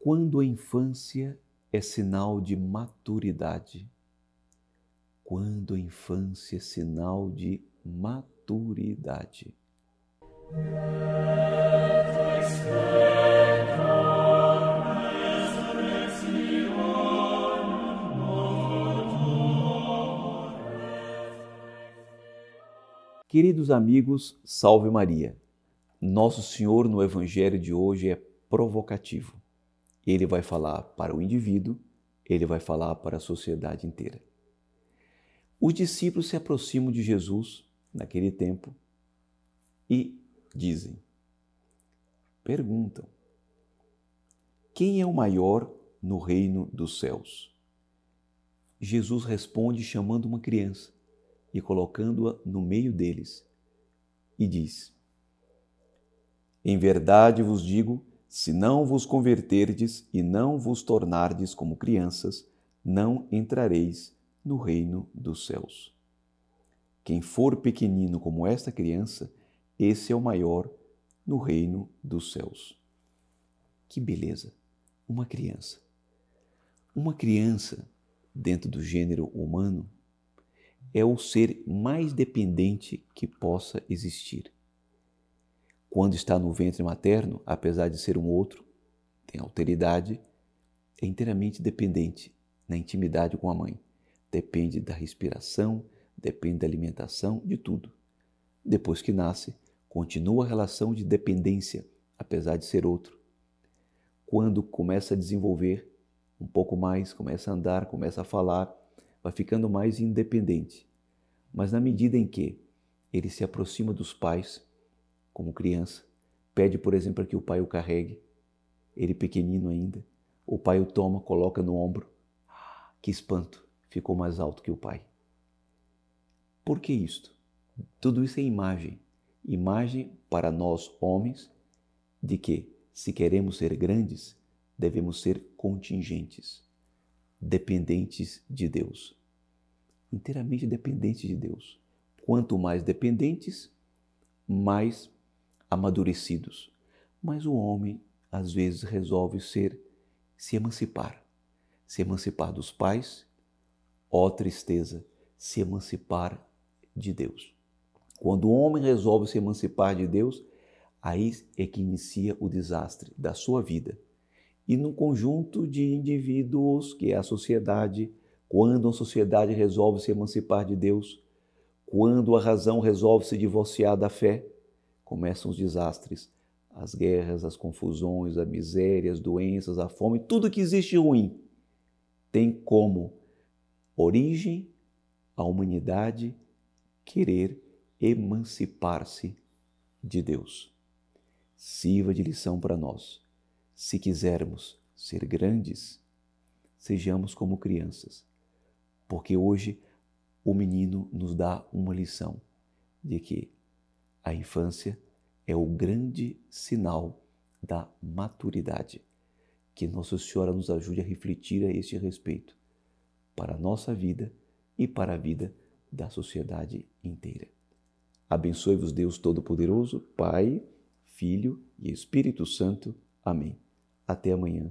Quando a infância é sinal de maturidade. Quando a infância é sinal de maturidade. Queridos amigos, salve Maria. Nosso Senhor no Evangelho de hoje é provocativo. Ele vai falar para o indivíduo, ele vai falar para a sociedade inteira. Os discípulos se aproximam de Jesus naquele tempo e dizem, perguntam: Quem é o maior no reino dos céus? Jesus responde chamando uma criança e colocando-a no meio deles, e diz: Em verdade vos digo, se não vos converterdes e não vos tornardes como crianças, não entrareis no reino dos céus. Quem for pequenino como esta criança, esse é o maior no reino dos céus. Que beleza! Uma criança. Uma criança, dentro do gênero humano, é o ser mais dependente que possa existir. Quando está no ventre materno, apesar de ser um outro, tem alteridade, é inteiramente dependente na intimidade com a mãe. Depende da respiração, depende da alimentação, de tudo. Depois que nasce, continua a relação de dependência, apesar de ser outro. Quando começa a desenvolver um pouco mais, começa a andar, começa a falar, vai ficando mais independente. Mas na medida em que ele se aproxima dos pais, como criança, pede, por exemplo, que o pai o carregue, ele pequenino ainda, o pai o toma, coloca no ombro. Que espanto, ficou mais alto que o pai. Por que isto? Tudo isso é imagem. Imagem para nós homens de que, se queremos ser grandes, devemos ser contingentes, dependentes de Deus inteiramente dependentes de Deus. Quanto mais dependentes, mais amadurecidos. Mas o homem às vezes resolve ser se emancipar, se emancipar dos pais, ó tristeza, se emancipar de Deus. Quando o homem resolve se emancipar de Deus, aí é que inicia o desastre da sua vida. E num conjunto de indivíduos que é a sociedade, quando a sociedade resolve se emancipar de Deus, quando a razão resolve se divorciar da fé, começam os desastres, as guerras, as confusões, a miséria, as doenças, a fome, tudo que existe ruim tem como origem a humanidade querer emancipar-se de Deus. Sirva de lição para nós. Se quisermos ser grandes, sejamos como crianças porque hoje o menino nos dá uma lição de que a infância é o grande sinal da maturidade. Que Nossa Senhora nos ajude a refletir a este respeito para a nossa vida e para a vida da sociedade inteira. Abençoe-vos Deus Todo-Poderoso, Pai, Filho e Espírito Santo. Amém. Até amanhã,